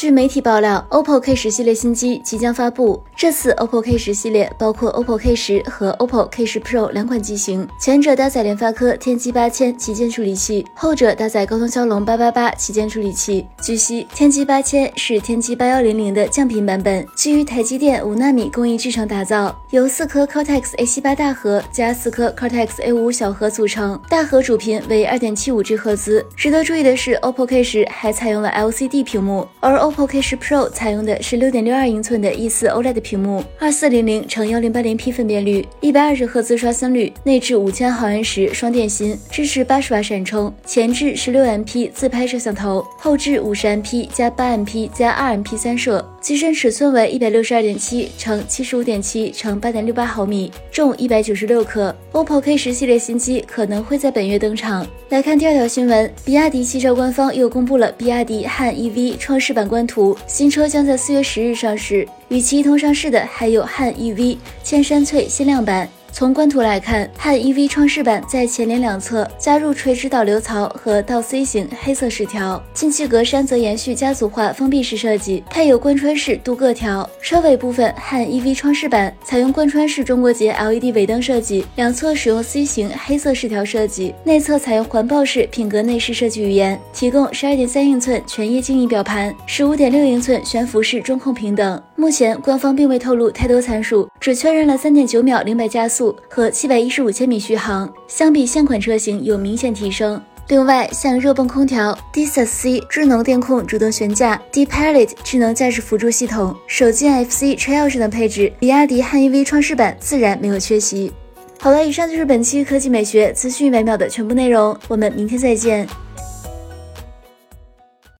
据媒体爆料，OPPO K 十系列新机即将发布。这次 OPPO K 十系列包括 OPPO K 十和 OPPO K 十 Pro 两款机型，前者搭载联发科天玑八千旗舰处理器，后者搭载高通骁龙八八八旗舰处理器。据悉，天玑八千是天玑八幺零零的降频版本，基于台积电五纳米工艺制成打造，由四颗 Cortex A 七八大核加四颗 Cortex A 五小核组成，大核主频为二点七五 G 赫兹。值得注意的是，OPPO K 十还采用了 LCD 屏幕，而 O OPPO K10 Pro 采用的是六点六二英寸的 E4 OLED 屏幕，二四零零乘幺零八零 P 分辨率，一百二十赫兹刷新率，内置五千毫安时双电芯，支持八十瓦闪充，前置十六 MP 自拍摄像头，后置五十 MP 加八 MP 加二 MP 三摄，机身尺寸为一百六十二点七乘七十五点七乘八点六八毫米，重一百九十六克。OPPO K 十系列新机可能会在本月登场。来看第二条新闻，比亚迪汽车官方又公布了比亚迪汉 EV 创世版官图。新车将在四月十日上市，与其一同上市的还有汉 EV 千山翠限量版。从官图来看，汉 EV 创世版在前脸两侧加入垂直导流槽和倒 C 型黑色饰条，进气格栅则延续家族化封闭式设计，配有贯穿式镀铬条。车尾部分，汉 EV 创世版采用贯穿式中国结 LED 尾灯设计，两侧使用 C 型黑色饰条设计，内侧采用环抱式品格内饰设计语言，提供十二点三英寸全液晶仪表盘，十五点六英寸悬浮式中控屏等。目前官方并未透露太多参数，只确认了三点九秒零百加速。和七百一十五千米续航，相比现款车型有明显提升。另外，像热泵空调、DSC 智能电控主动悬架、D-Pilot 智能驾驶辅助系统、手机 NFC 车钥匙等配置，比亚迪汉 EV 创世版自然没有缺席。好了，以上就是本期科技美学资讯每秒的全部内容，我们明天再见。